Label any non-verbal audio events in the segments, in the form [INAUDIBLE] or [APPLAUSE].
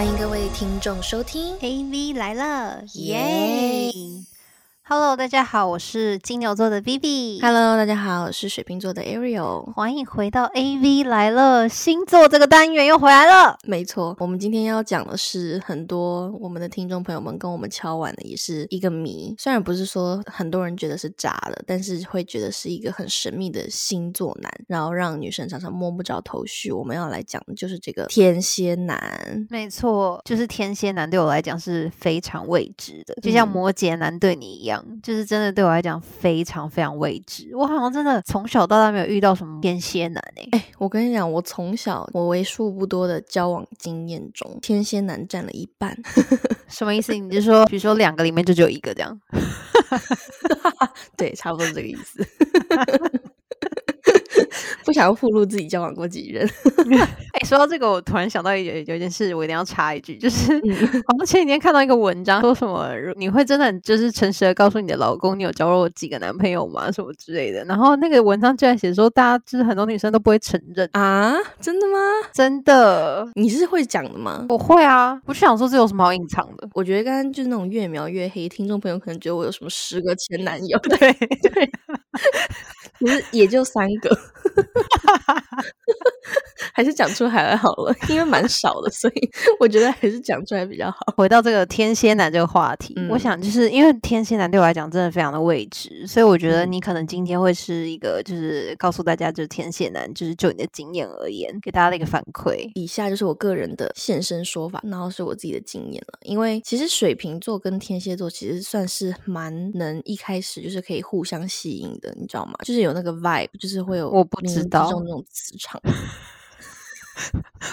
欢迎各位听众收听。AV 来了，耶！耶！Hello，大家好，我是金牛座的 Vivi。！Hello，大家好，我是水瓶座的 Ariel。欢迎回到 AV 来了，星座这个单元又回来了。没错，我们今天要讲的是很多我们的听众朋友们跟我们敲碗的，也是一个谜。虽然不是说很多人觉得是渣的，但是会觉得是一个很神秘的星座男，然后让女生常常摸不着头绪。我们要来讲的就是这个天蝎男。没错，就是天蝎男对我来讲是非常未知的，就像嗯摩羯男对你一样，就是真的对我来讲非常非常未知。我好像真的从小到大没有遇到什么天蝎男诶、哎，我跟你讲，我从小我为数不多的交往经验中，天蝎男占了一半。[LAUGHS] 什么意思？你就说，比如说两个里面就只有一个这样？[LAUGHS] 对，差不多是这个意思。[LAUGHS] [LAUGHS] 不想要暴露自己交往过几任。[LAUGHS] 哎、说到这个，我突然想到有有一件事，我一定要插一句，就是嗯 [LAUGHS] 好像前几天看到一个文章，说什么你会真的就是诚实的告诉你的老公，你有交过几个男朋友吗？什么之类的。然后那个文章居然写说，大家就是很多女生都不会承认，啊，真的吗？真的。你是会讲的吗？我会啊，我就想说这有什么好隐藏的？我觉得刚刚就是那种越描越黑，听众朋友可能觉得我有什么十个前男友，对对，其实也就三个，[LAUGHS] 还是讲出海来好了，因为蛮少的，所以我觉得还是讲出来比较好。回到这个天蝎男这个话题，我嗯想就是因为天蝎男对我来讲真的非常的未知，所以我觉得嗯你可能今天会是一个就是告诉大家，就是天蝎男，就是就你的经验而言，给大家的一个反馈。以下就是我个人的现身说法，然后是我自己的经验了。因为其实水瓶座跟天蝎座其实算是蛮能一开始就是可以互相吸引的，你知道吗？就是有那个 vibe，就是会有我不知道中那种磁场。[LAUGHS]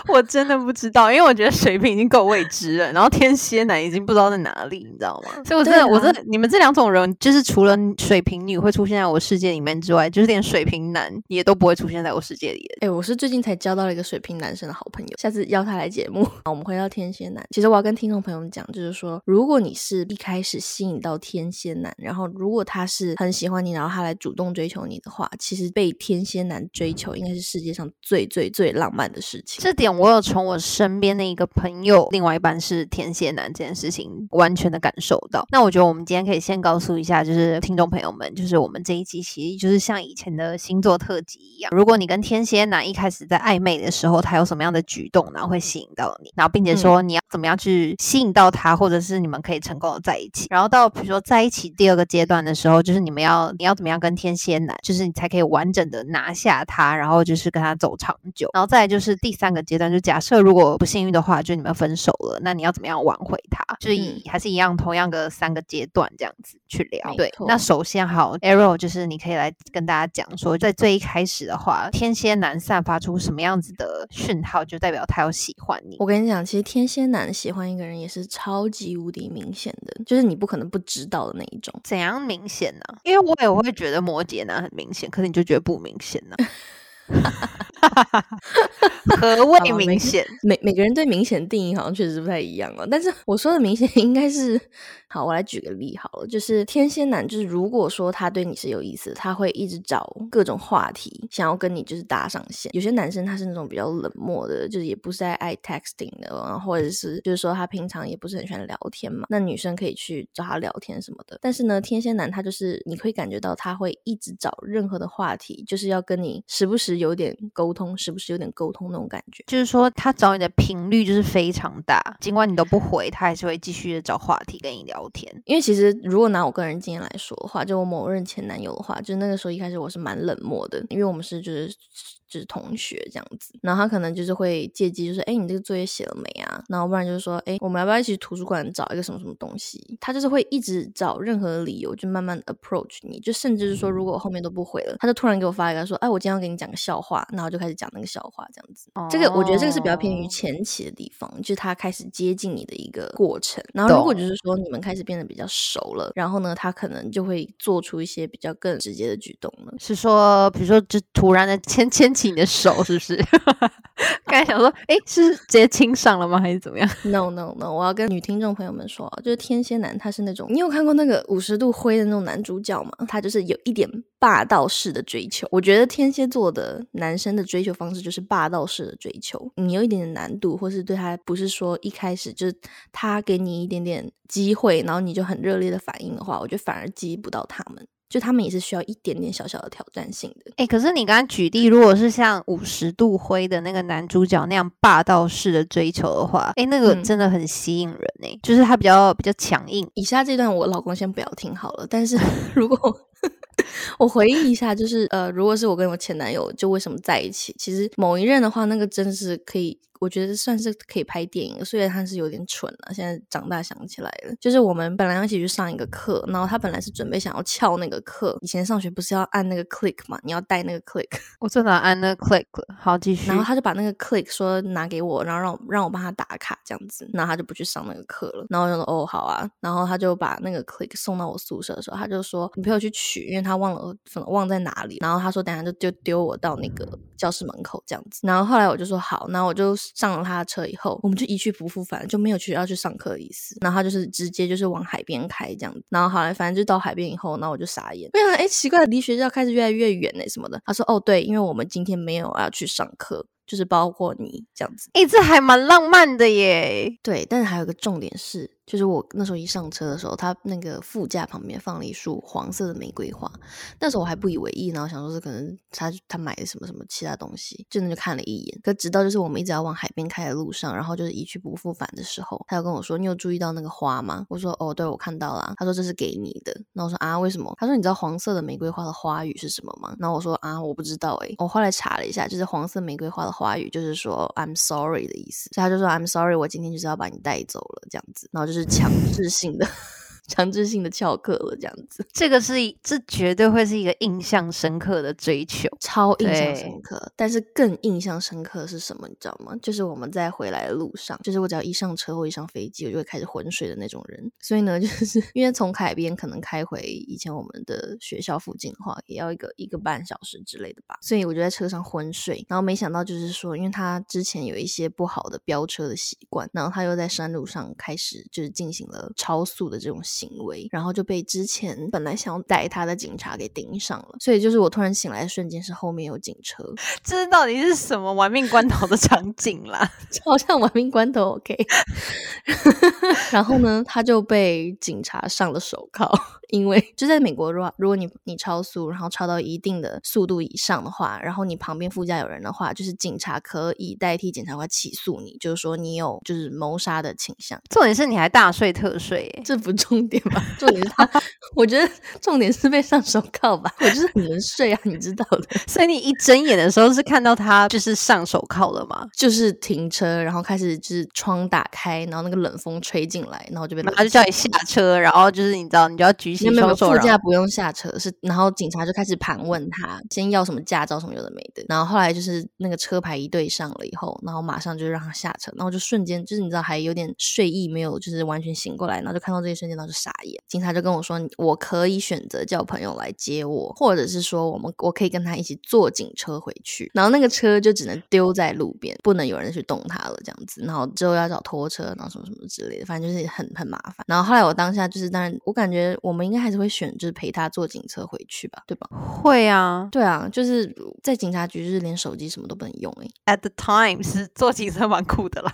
我真的不知道，因为我觉得水瓶已经够未知了，然后天蝎男已经不知道在哪里，你知道吗？所以我真的，啊我真的，你们这两种人，就是除了水瓶女会出现在我世界里面之外，就是连水瓶男也都不会出现在我世界里的。哎、我是最近才交到了一个水瓶男生的好朋友，下次邀他来节目。[LAUGHS] 好我们回到天蝎男，其实我要跟听众朋友们讲，就是说，如果你是一开始吸引到天蝎男，然后如果他是很喜欢你，然后他来主动追求你的话，其实被天蝎男追求应该是世界上最最最浪漫的事情。这点我有从我身边的一个朋友，另外一半是天蝎男这件事情完全的感受到。那我觉得我们今天可以先告诉一下，就是听众朋友们，就是我们这一集其实就是像以前的星座特辑一样，如果你跟天蝎男一开始在暧昧的时候，他有什么样的举动，然后会吸引到你，然后并且说你要怎么样去吸引到他，或者是你们可以成功的在一起。然后到比如说在一起第二个阶段的时候，就是你们要你要怎么样跟天蝎男，就是你才可以完整的拿下他，然后就是跟他走长久。然后再来就是第三个阶段，就假设如果不幸运的话，就你们分手了，那你要怎么样挽回他？就是以、还是一样同样的三个阶段这样子去聊。对，那首先好，Arrow 就是你可以来跟大家讲说，在最一开始的话，天蝎男散发出什么样子的讯号，就代表他有喜欢你。我跟你讲，其实天蝎男喜欢一个人也是超级无敌明显的，就是你不可能不知道的那一种。怎样明显呢、因为我也会觉得摩羯男很明显，可是你就觉得不明显呢、[LAUGHS] 何谓好每个明显？每每个人对明显定义好像确实不太一样了，但是我说的明显 [LAUGHS] 应该是，好，我来举个例好了，就是天蝎男，就是如果说他对你是有意思的，他会一直找各种话题，想要跟你就是搭上线。有些男生他是那种比较冷漠的，就是也不是在爱 texting 的，然后或者是就是说他平常也不是很喜欢聊天嘛，那女生可以去找他聊天什么的。但是呢，天蝎男他就是你可以感觉到他会一直找任何的话题，就是要跟你时不时有点沟通，时不时有点沟通那种感觉。就是说他找你的频率就是非常大，尽管你都不回，他还是会继续的找话题跟你聊天。因为其实如果拿我个人经验来说的话，就我某任前男友的话，就是那个时候一开始我是蛮冷漠的，因为我们是就是就是同学这样子，然后他可能就是会借机就是哎你这个作业写了没啊？然后不然就是说哎我们要不要一起去图书馆找一个什么什么东西？他就是会一直找任何理由，就慢慢 approach 你，就甚至是说如果我后面都不回了，他就突然给我发一个说哎我今天要给你讲个笑话，然后就开始讲那个笑话这样子。这个我觉得这个是比较偏于哦前期的地方，就是他开始接近你的一个过程。然后如果就是说你们开始变得比较熟了，然后呢，他可能就会做出一些比较更直接的举动了。是说，比如说，就突然的牵牵起你的手，是不是？[LAUGHS] 刚才想说，哎，是直接亲上了吗？还是怎么样？No No No！我要跟女听众朋友们说，就是天蝎男他是那种，你有看过那个五十度灰的那种男主角吗？他就是有一点霸道式的追求。我觉得天蝎座的男生的追求方式就是霸道式的追求。你有一点点难度，或是对他不是说一开始就是他给你一点点机会，然后你就很热烈的反应的话，我觉得反而激不到他们。就他们也是需要一点点小小的挑战性的。哎，可是你刚刚举例，如果是像五十度灰的那个男主角那样霸道式的追求的话，哎，那个真的很吸引人哎，就是他比较比较强硬。以下这段我老公先不要听好了，但是 [LAUGHS] 如果我回忆一下，就是呃，如果是我跟我前男友，就为什么在一起？其实某一任的话，那个真的是可以。我觉得算是可以拍电影，虽然他是有点蠢了。现在长大想起来了，就是我们本来要一起去上一个课，然后他本来是准备想要翘那个课。以前上学不是要按那个 click 嘛？你要带那个 click。我正在按那个 click。好，继续。然后他就把那个 click 说拿给我，然后让让我帮他打卡这样子。然后他就不去上那个课了。然后我就说哦好啊。然后他就把那个 click 送到我宿舍的时候，他就说你陪我去取，因为他忘了忘在哪里。然后他说等下就就丢我到那个教室门口这样子。然后后来我就说好，然后我就上了他的车。以后我们就一去不复返，就没有去要去上课的意思。然后他就是直接就是往海边开这样子。然后后来，反正就到海边以后，然后我就傻眼。我想，哎，奇怪，离学校开始越来越远呢，什么的。他说，哦，对，因为我们今天没有要去上课，就是包括你这样子。哎，这还蛮浪漫的耶。对，但是还有个重点是。就是我那时候一上车的时候，他那个副驾旁边放了一束黄色的玫瑰花。那时候我还不以为意，然后想说是可能他他买的什么什么其他东西，就那就看了一眼。可直到就是我们一直要往海边开的路上，然后就是一去不复返的时候，他又跟我说：“你有注意到那个花吗？”我说：“哦，对，我看到了。”他说：“这是给你的。”那我说：“啊，为什么？”他说：“你知道黄色的玫瑰花的花语是什么吗？”然后我说：“啊，我不知道。”诶，我后来查了一下，就是黄色玫瑰花的花语就是说 “I'm sorry” 的意思。所以他就说：“I'm sorry，我今天就是要把你带走了。”这样子，然后就是是强制。性的。强制性的翘课了，这样子，[LAUGHS] 这个是这绝对会是一个印象深刻的追求，超印象深刻。但是更印象深刻的是什么？你知道吗？就是我们在回来的路上，就是我只要一上车或一上飞机，我就会开始昏睡的那种人。所以呢，就是因为从海边可能开回以前我们的学校附近的话，也要一个一个半小时之类的吧。所以我就在车上昏睡，然后没想到就是说，因为他之前有一些不好的飙车的习惯，然后他又在山路上开始就是进行了超速的这种。行为，然后就被之前本来想要逮他的警察给盯上了，所以就是我突然醒来的瞬间是后面有警车，这到底是什么玩命关头的场景啦？[LAUGHS] 好像玩命关头，OK。[LAUGHS] 然后呢，他就被警察上了手铐。因为就在美国，如果如果你你超速，然后超到一定的速度以上的话，然后你旁边副驾有人的话，就是警察可以代替检察官起诉你，就是说你有就是谋杀的倾向。重点是你还大睡特睡，这不重点吧？重点是他，[LAUGHS] 我觉得重点是被上手铐吧。我就是很能睡啊，你知道的。所以你一睁眼的时候是看到他就是上手铐了吗？就是停车，然后开始就是窗打开，然后那个冷风吹进来，然后就被他就叫你下车，然后就是你知道你就要举。没有副驾不用下车，是然后警察就开始盘问他，先要什么驾照什么有的没的，然后后来就是那个车牌一对上了以后，然后马上就让他下车，然后就瞬间就是你知道还有点睡意没有，就是完全醒过来，然后就看到这一瞬间，然后就傻眼。警察就跟我说，我可以选择叫朋友来接我，或者是说我们我可以跟他一起坐警车回去，然后那个车就只能丢在路边，不能有人去动它了这样子，然后之后要找拖车，然后什么什么之类的，反正就是很很麻烦。然后后来我当下就是当然，我感觉我们应该还是会。选就是陪他坐警车回去吧，对吧？会啊，对啊，就是在警察局，就是连手机什么都不能用哎。At the time 是坐警车蛮酷的啦，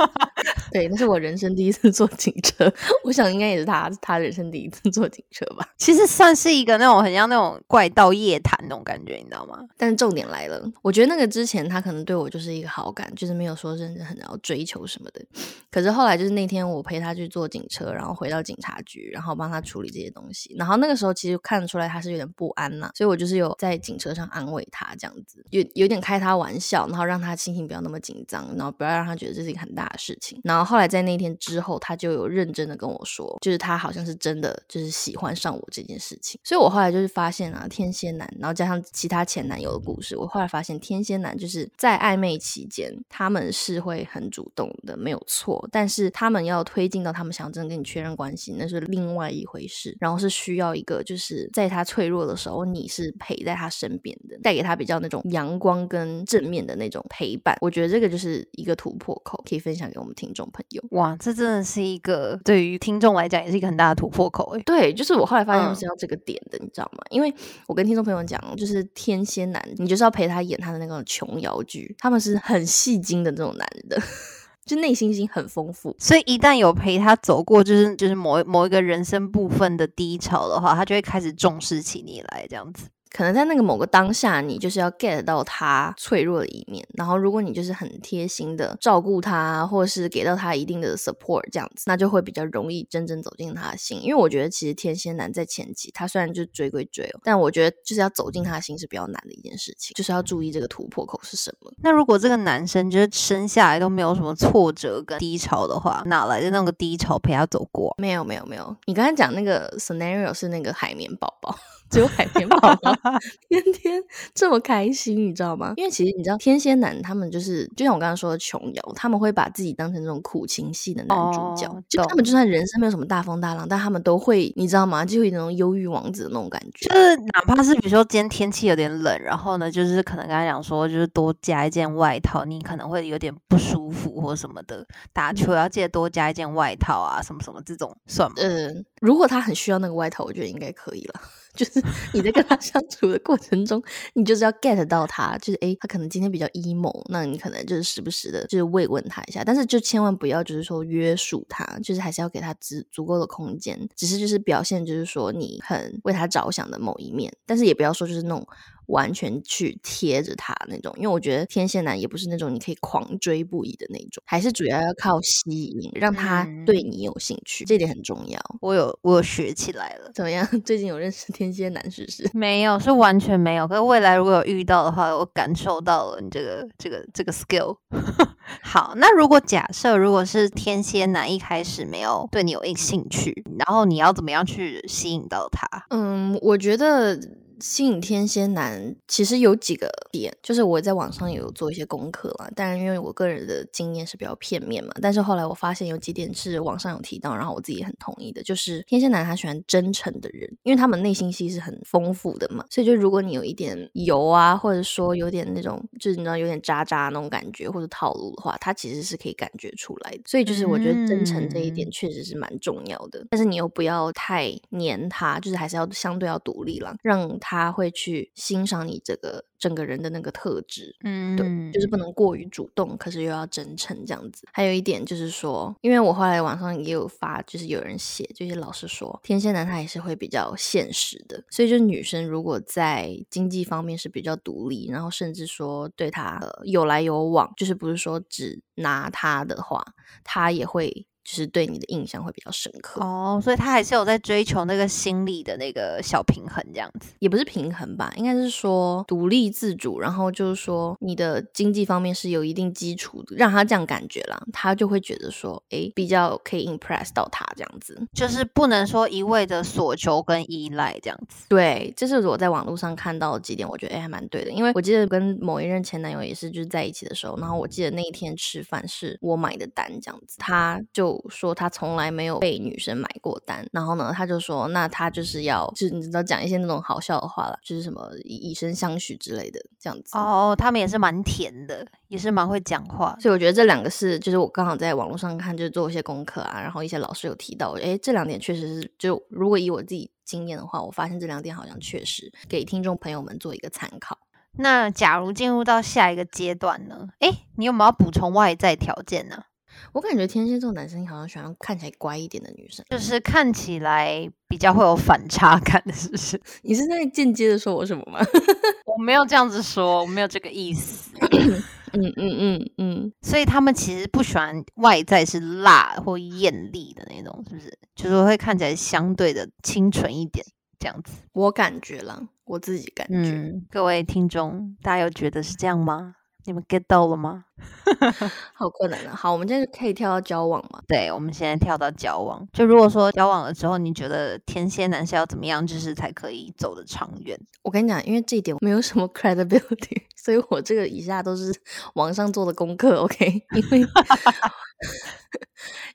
[LAUGHS] 对，那是我人生第一次坐警车，我想应该也是他他人生第一次坐警车吧。[LAUGHS] 其实算是一个那种很像那种怪盗夜谈那种感觉，你知道吗？但是重点来了，我觉得那个之前他可能对我就是一个好感，就是没有说真的很要追求什么的。可是后来就是那天我陪他去坐警车，然后回到警察局，然后帮他处理这些东西。然后那个时候其实看得出来他是有点不安呐，所以我就是有在警车上安慰他这样子，有有点开他玩笑，然后让他心情不要那么紧张，然后不要让他觉得这是一个很大的事情。然后后来在那天之后，他就有认真的跟我说，就是他好像是真的就是喜欢上我这件事情。所以我后来就是发现啊，天蝎男，然后加上其他前男友的故事，我后来发现天蝎男就是在暧昧期间，他们是会很主动的，没有错。但是他们要推进到他们想要真的跟你确认关系，那是另外一回事。然后是需要一个就是在他脆弱的时候，你是陪在他身边的，带给他比较那种阳光跟正面的那种陪伴。我觉得这个就是一个突破口，可以分享给我们听众朋友。哇，这真的是一个对于听众来讲也是一个很大的突破口哎。对，就是我后来发现嗯是要这个点的，你知道吗？因为我跟听众朋友讲，就是天蝎男，你就是要陪他演他的那个琼瑶剧，他们是很戏精的那种男的，[LAUGHS] 就内心已经很丰富。所以一旦有陪他走过，就是就是某某一个人生部分的低潮的话，他就会开始重视起你来，这样子。可能在那个某个当下，你就是要 get 到他脆弱的一面，然后如果你就是很贴心的照顾他，或者是给到他一定的 support 这样子，那就会比较容易真正走进他的心。因为我觉得其实天蝎男在前期，他虽然就追归追哦，但我觉得就是要走进他的心是比较难的一件事情，就是要注意这个突破口是什么。那如果这个男生就是生下来都没有什么挫折跟低潮的话，哪来的那个低潮陪他走过？没有没有没有，你刚才讲那个 scenario 是那个海绵宝宝，只有海绵宝宝 [LAUGHS] 天天这么开心，你知道吗？因为其实你知道天蝎男他们就是，就像我刚刚说的琼瑶，他们会把自己当成那种苦情戏的男主角，哦就他们就算人生没有什么大风大浪，但他们都会，你知道吗？就会有那种忧郁王子的那种感觉。就是哪怕是比如说今天天气有点冷，然后呢，就是可能跟他讲说，就是多加一件外套，你可能会有点不舒服或什么的。打球要记得多加一件外套啊，什么什么这种算吗？嗯，如果他很需要那个外套，我觉得应该可以了。[LAUGHS] 就是你在跟他相处的过程中，你就是要 get 到他，就是诶，他可能今天比较 emo，那你可能就是时不时的，就是慰问他一下，但是就千万不要就是说约束他，就是还是要给他足足够的空间，只是就是表现就是说你很为他着想的某一面，但是也不要说就是那种。完全去贴着他那种，因为我觉得天蝎男也不是那种你可以狂追不已的那种，还是主要要靠吸引，让他嗯对你有兴趣，这点很重要。我有我有学起来了。[LAUGHS] 怎么样？[LAUGHS] 最近有认识天蝎男是不是？[LAUGHS] 没有，是完全没有。可是未来如果有遇到的话，我感受到了你这个这个这个 skill。好，那如果假设如果是天蝎男一开始没有对你有兴趣，然后你要怎么样去吸引到他？嗯，我觉得吸引天蝎男其实有几个点，就是我在网上也有做一些功课啦。当然，因为我个人的经验是比较片面嘛，但是后来我发现有几点是网上有提到，然后我自己也很同意的，就是天蝎男他喜欢真诚的人，因为他们内心戏是很丰富的嘛，所以就如果你有一点油啊，或者说有点那种就是你知道有点渣渣那种感觉或者套路的话，他其实是可以感觉出来的。所以就是我觉得真诚这一点嗯确实是蛮重要的，但是你又不要太黏他，就是还是要相对要独立啦，让他会去欣赏你这个整个人的那个特质。嗯对，就是不能过于主动，可是又要真诚这样子。还有一点就是说，因为我后来网上也有发，就是有人写，就是老师说，天蝎男他也是会比较现实的，所以就是女生如果在经济方面是比较独立，然后甚至说对他、呃、有来有往，就是不是说只拿他的话，他也会。就是对你的印象会比较深刻，哦，所以他还是有在追求那个心理的那个小平衡，这样子。也不是平衡吧，应该是说独立自主，然后就是说你的经济方面是有一定基础的，让他这样感觉啦，他就会觉得说，哎，比较可以 impress 到他这样子。就是不能说一味的索求跟依赖这样子。对，这是我在网络上看到的几点，我觉得哎还蛮对的。因为我记得跟某一任前男友也是就是在一起的时候，然后我记得那一天吃饭是我买的单这样子，他就说他从来没有被女生买过单，然后呢，他就说那他就是要就是你知道讲一些那种好笑的话了，就是什么以以身相许之类的这样子。哦，他们也是蛮甜的，也是蛮会讲话。所以我觉得这两个是，就是我刚好在网络上看，就是做一些功课啊，然后一些老师有提到，诶，这两点确实是，就如果以我自己经验的话，我发现这两点好像确实给听众朋友们做一个参考。那假如进入到下一个阶段呢？诶，你有没有要补充外在条件呢？我感觉天蝎座男生好像喜欢看起来乖一点的女生，就是看起来比较会有反差感的，是不是？你是在间接的说我什么吗？[LAUGHS] 我没有这样子说，我没有这个意思。[COUGHS] 嗯嗯嗯嗯，所以他们其实不喜欢外在是辣或艳丽的那种，是不是？就是会看起来相对的清纯一点，这样子。我感觉啦，我自己感觉。嗯，各位听众，大家有觉得是这样吗？你们 get 到了吗？[LAUGHS] 好困难啊！好，我们现在就可以跳到交往嘛？对，我们现在跳到交往。就如果说交往了之后，你觉得天蝎男是要怎么样，就是才可以走得长远？我跟你讲，因为这一点没有什么 [LAUGHS] credibility，所以我这个以下都是 [LAUGHS] 网上做的功课。OK，因为。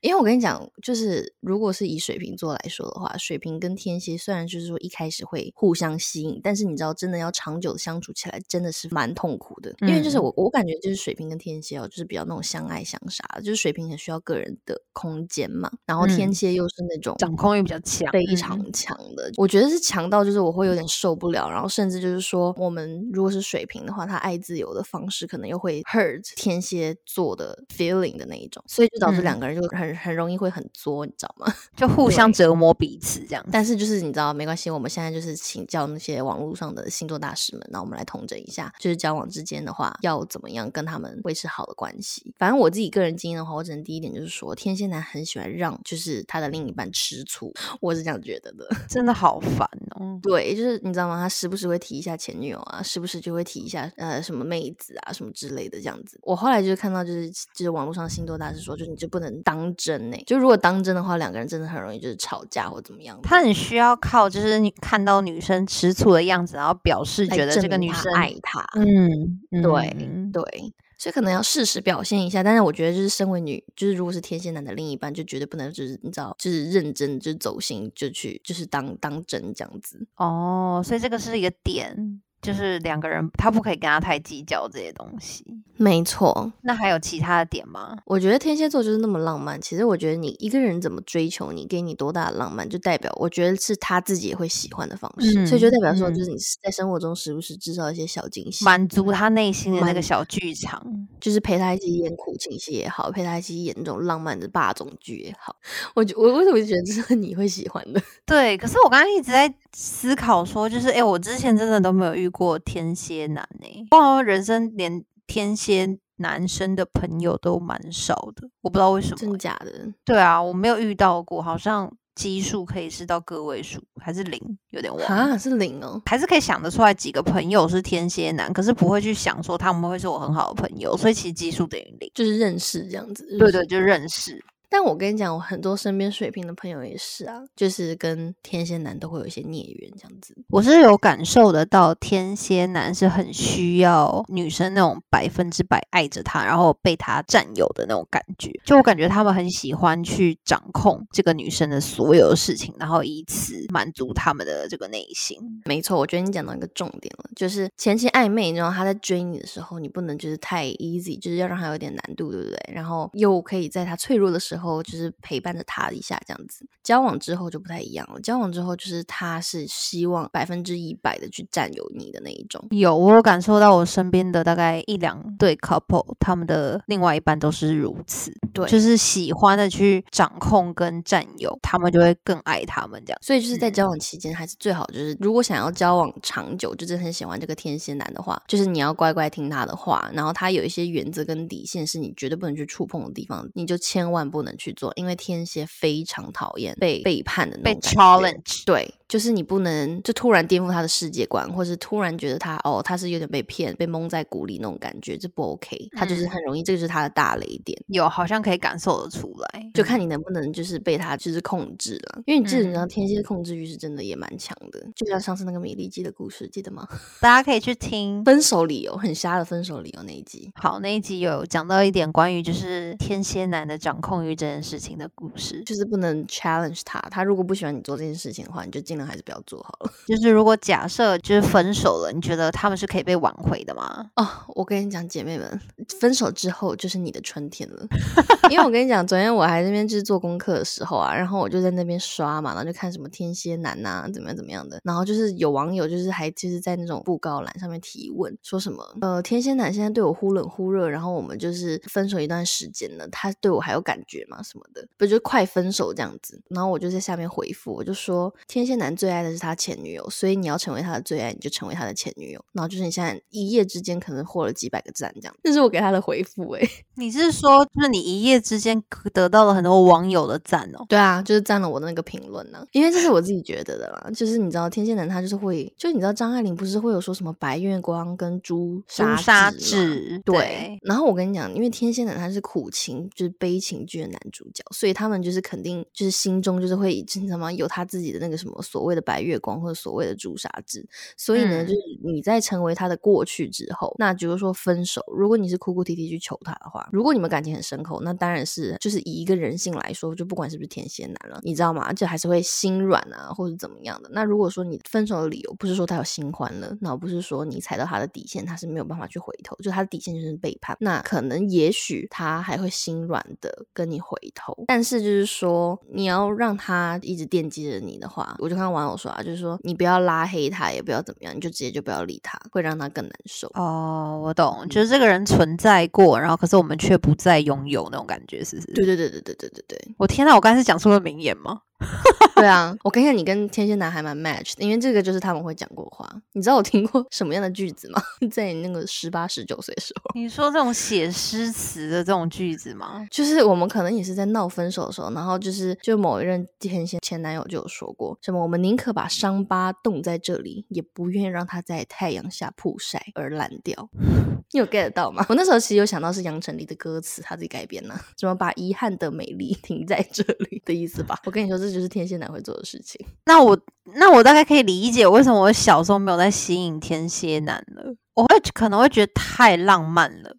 因为我跟你讲，就是如果是以水瓶座来说的话，水瓶跟天蝎虽然就是说一开始会互相吸引，但是你知道，真的要长久的相处起来，真的是蛮痛苦的。因为就是我我感觉就是水瓶跟天蝎哦，就是比较那种相爱相杀，就是水瓶很需要个人的空间嘛，然后天蝎又是那种掌控欲比较强，非常强的。我觉得是强到就是我会有点受不了，然后甚至就是说，我们如果是水瓶的话，他爱自由的方式可能又会 hurt 天蝎座的 feeling 的那一种，所以就导致两个人就很。很容易会很作，你知道吗？[LAUGHS] 就互相折磨彼此这样。但是就是你知道，没关系，我们现在就是请教那些网络上的星座大师们，那我们来统整一下，就是交往之间的话，要怎么样跟他们维持好的关系。反正我自己个人经验的话，我只能第一点就是说，天蝎男很喜欢让就是他的另一半吃醋，我是这样觉得的。真的好烦哦。对，就是你知道吗？他时不时会提一下前女友啊，时不时就会提一下呃什么妹子啊什么之类的这样子。我后来就是看到就是就是网络上星座大师说，就你就不能当真呢，就如果当真的话，两个人真的很容易就是吵架或怎么样。他很需要靠，就是你看到女生吃醋的样子，然后表示觉得这个女生爱他。嗯，对对，所以可能要适时表现一下。但是我觉得，就是身为女，就是如果是天蝎男的另一半，就绝对不能就是你知道，就是认真，就是走心，就去就是当当真这样子。哦，所以这个是一个点。就是两个人，他不可以跟他太计较这些东西。没错，那还有其他的点吗？我觉得天蝎座就是那么浪漫。其实我觉得你一个人怎么追求你，给你多大的浪漫，就代表我觉得是他自己也会喜欢的方式。所以就代表说，就是你在生活中时不时制造一些小惊喜，满足他内心的那个小剧场，就是陪他一起演苦情戏也好，陪他一起演那种浪漫的霸总剧也好。我我为什么觉得这是你会喜欢的？对，可是我刚刚一直在思考说，就是哎，我之前真的都没有遇。过天蝎男呢？哇，人生连天蝎男生的朋友都蛮少的，我不知道为什么，真假的？对啊，我没有遇到过，好像基数可以是到个位数，还是零？有点忘啊，是零哦，还是可以想得出来几个朋友是天蝎男，可是不会去想说他们会是我很好的朋友，所以其实基数等于零，就是认识这样子。对对，就认识。但我跟你讲，我很多身边水瓶的朋友也是啊，就是跟天蝎男都会有一些孽缘这样子。我是有感受得到，天蝎男是很需要女生那种百分之百爱着他，然后被他占有的那种感觉。就我感觉他们很喜欢去掌控这个女生的所有事情，然后以此满足他们的这个内心。没错，我觉得你讲到一个重点了，就是前期暧昧，你知道他在追你的时候，你不能就是太 easy，就是要让他有点难度，对不对？然后又可以在他脆弱的时候。后就是陪伴着他一下，这样子。交往之后就不太一样了。交往之后就是他是希望百分之一百的去占有你的那一种。有，我有感受到我身边的大概一两对 couple，他们的另外一半都是如此。对，就是喜欢的去掌控跟占有，他们就会更爱他们这样。所以就是在交往期间，还是最好就是，如果想要交往长久，就真的很喜欢这个天蝎男的话，就是你要乖乖听他的话，然后他有一些原则跟底线是你绝对不能去触碰的地方，你就千万不能。去做，因为天蝎非常讨厌被背叛的那种被 challenge，对。就是你不能就突然颠覆他的世界观，或是突然觉得他哦他是有点被骗、被蒙在鼓里那种感觉，这不 OK。他就是很容易，这个是他的大雷点。有好像可以感受得出来，就看你能不能就是被他就是控制了。因为你知道天蝎控制欲是真的也蛮强的，就像上次那个米粒鸡的故事，记得吗？[LAUGHS] 大家可以去听分手理由很瞎的分手理由那一集。好，那一集有讲到一点关于就是天蝎男的掌控欲这件事情的故事，就是不能 challenge 他，他如果不喜欢你做这件事情的话，你就尽量还是不要做好了。[LAUGHS] 就是如果假设就是分手了，你觉得他们是可以被挽回的吗？哦，我跟你讲，姐妹们，分手之后就是你的春天了。[LAUGHS] 因为我跟你讲，昨天我还那边就是做功课的时候啊，然后我就在那边刷嘛，然后就看什么天蝎男呐，怎么样怎么样的。然后就是有网友就是还就是在那种布告栏上面提问，说什么呃天蝎男现在对我忽冷忽热，然后我们就是分手一段时间了，他对我还有感觉吗？什么的，不就快分手这样子？然后我就在下面回复，我就说天蝎男。男最爱的是他前女友，所以你要成为他的最爱，你就成为他的前女友。然后就是你现在一夜之间可能获了几百个赞，这样。这是我给他的回复哎、[LAUGHS] 你是说，就是你一夜之间得到了很多网友的赞哦？对啊，就是赞了我的那个评论呢，因为这是我自己觉得的啦。就是你知道天蝎男他就是会，就你知道张爱玲不是会有说什么白月光跟朱朱砂痣，对，然后我跟你讲，因为天蝎男他是苦情，就是悲情剧的男主角，所以他们就是肯定就是心中就是会，你知道吗？有他自己的那个什么所谓的白月光或者所谓的朱砂痣。所以呢，嗯就是你在成为他的过去之后，那比如说分手，如果你是哭哭啼啼去求他的话，如果你们感情很深厚，那当然是就是以一个人性来说，就不管是不是天蝎男了，你知道吗？就还是会心软啊，或者怎么样的。那如果说你分手的理由不是说他有新欢了，那不是说你踩到他的底线，他是没有办法去回头，就他的底线就是背叛。那可能也许他还会心软的跟你回头，但是就是说你要让他一直惦记着你的话，我就看到网友说啊，就是说你不要拉黑他，也不要怎么样，你就直接就不要理他，会让他更难受。哦，我懂，就是这个人存在过，然后可是我们却不再拥有那种感觉，是不是？对对对对对对对对我天呐，我刚才是讲出了名言吗？[LAUGHS] 对啊！我看看你跟天蝎男还蛮 match 的，因为这个就是他们会讲过话。你知道我听过什么样的句子吗？[LAUGHS] 在你那个十八十九岁的时候，你说这种写诗词的这种句子吗？就是我们可能也是在闹分手的时候，然后就是就某一任天蝎前男友就有说过什么，我们宁可把伤疤冻在这里，也不愿意让它在太阳下曝晒而烂掉。[LAUGHS] 你有 get 到吗？我那时候其实有想到是杨丞琳的歌词，他自己改编呢、什么把遗憾的美丽停在这里的意思吧？我跟你说，这这就是天蝎男会做的事情。那我那我大概可以理解为什么我小时候没有在吸引天蝎男了。我会可能会觉得太浪漫了，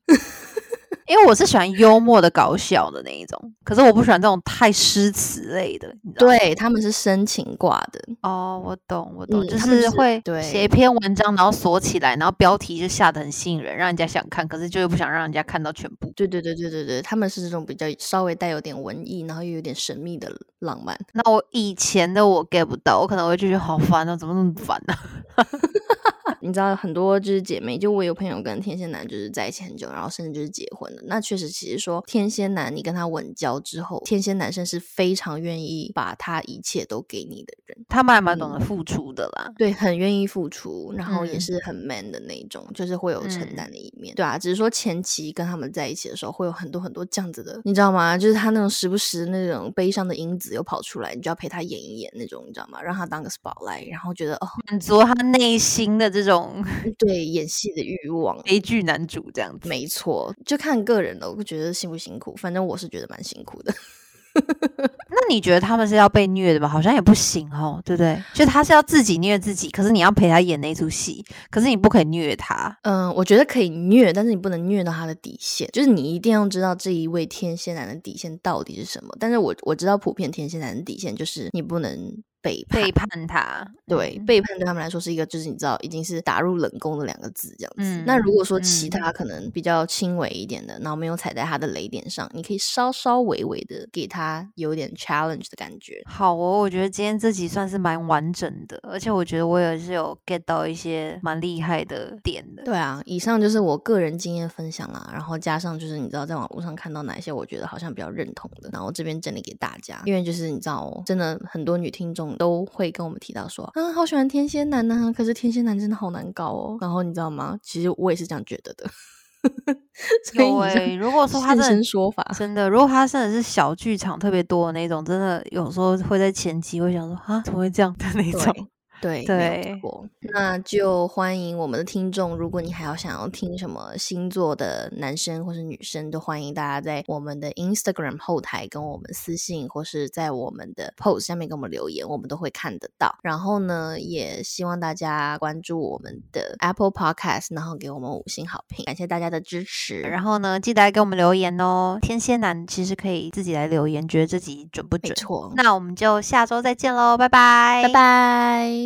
因为我是喜欢幽默的、搞笑的那一种，可是我不喜欢这种太诗词类的，你知道吗？对，他们是深情挂的，哦，我懂，我懂，就嗯就是是会写一篇文章，然后锁起来，然后标题就下得很吸引人，让人家想看，可是就又不想让人家看到全部。对对对对对对，他们是这种比较稍微带有点文艺，然后又有点神秘的浪漫。那我以前的我 get 不到，我可能会就觉得好烦啊，怎么那么烦呢、[LAUGHS] 你知道很多就是姐妹，就我有朋友跟天蝎男就是在一起很久，然后甚至就是结婚了。那确实，其实说天蝎男你跟他稳交之后，天蝎男生是非常愿意把他一切都给你的人，他们还蛮懂得嗯付出的啦。对，很愿意付出，然后也嗯是很 man 的那一种，就是会有承嗯担的一面，对啊。只是说前期跟他们在一起的时候，会有很多很多这样子的，你知道吗？就是他那种时不时那种悲伤的因子又跑出来，你就要陪他演一演那种，你知道吗？让他当个 spotlight，然后觉得哦，满足他内心的这种对演戏的欲望。悲剧男主这样子。没错，就看个人了。我觉得辛不辛苦，反正我是觉得蛮辛苦的。那你觉得他们是要被虐的吧？好像也不行哦，对不对？就他是要自己虐自己，可是你要陪他演那出戏，可是你不可以虐他。嗯，我觉得可以虐，但是你不能虐到他的底线。就是你一定要知道这一位天蝎男的底线到底是什么。但是我我知道普遍天蝎男的底线就是你不能背叛。背叛他，对，嗯背叛对他们来说是一个，就是你知道，已经是打入冷宫的两个字这样子。嗯那如果说其嗯他可能比较轻微一点的，然后没有踩在他的雷点上，你可以稍稍微微的给他有点 challenge 的感觉。好哦，我觉得今天这集算是蛮完整的，而且我觉得我也是有 get 到一些蛮厉害的点的。对啊，以上就是我个人经验分享啦，然后加上就是你知道在网络上看到哪一些我觉得好像比较认同的，然后这边整理给大家，因为就是你知道哦，真的很多女听众都会跟我们提到说，啊，好喜欢天蝎男呢、可是天蝎男真的好难搞哦。然后你知道吗？其实我也是这样觉得的。[LAUGHS] 所以有你这诶、如果说他真的说法，真的，如果他真的是小剧场特别多的那种，真的有时候会在前期会想说啊，怎么会这样的那种。对对。那就欢迎我们的听众，如果你还要想要听什么星座的男生或是女生，都欢迎大家在我们的 Instagram 后台跟我们私信，或是在我们的 post 下面给我们留言，我们都会看得到。然后呢，也希望大家关注我们的 Apple Podcast，然后给我们五星好评，感谢大家的支持。然后呢，记得来给我们留言哦。天蝎男其实可以自己来留言，觉得自己准不准？没错，那我们就下周再见喽，拜拜，拜拜。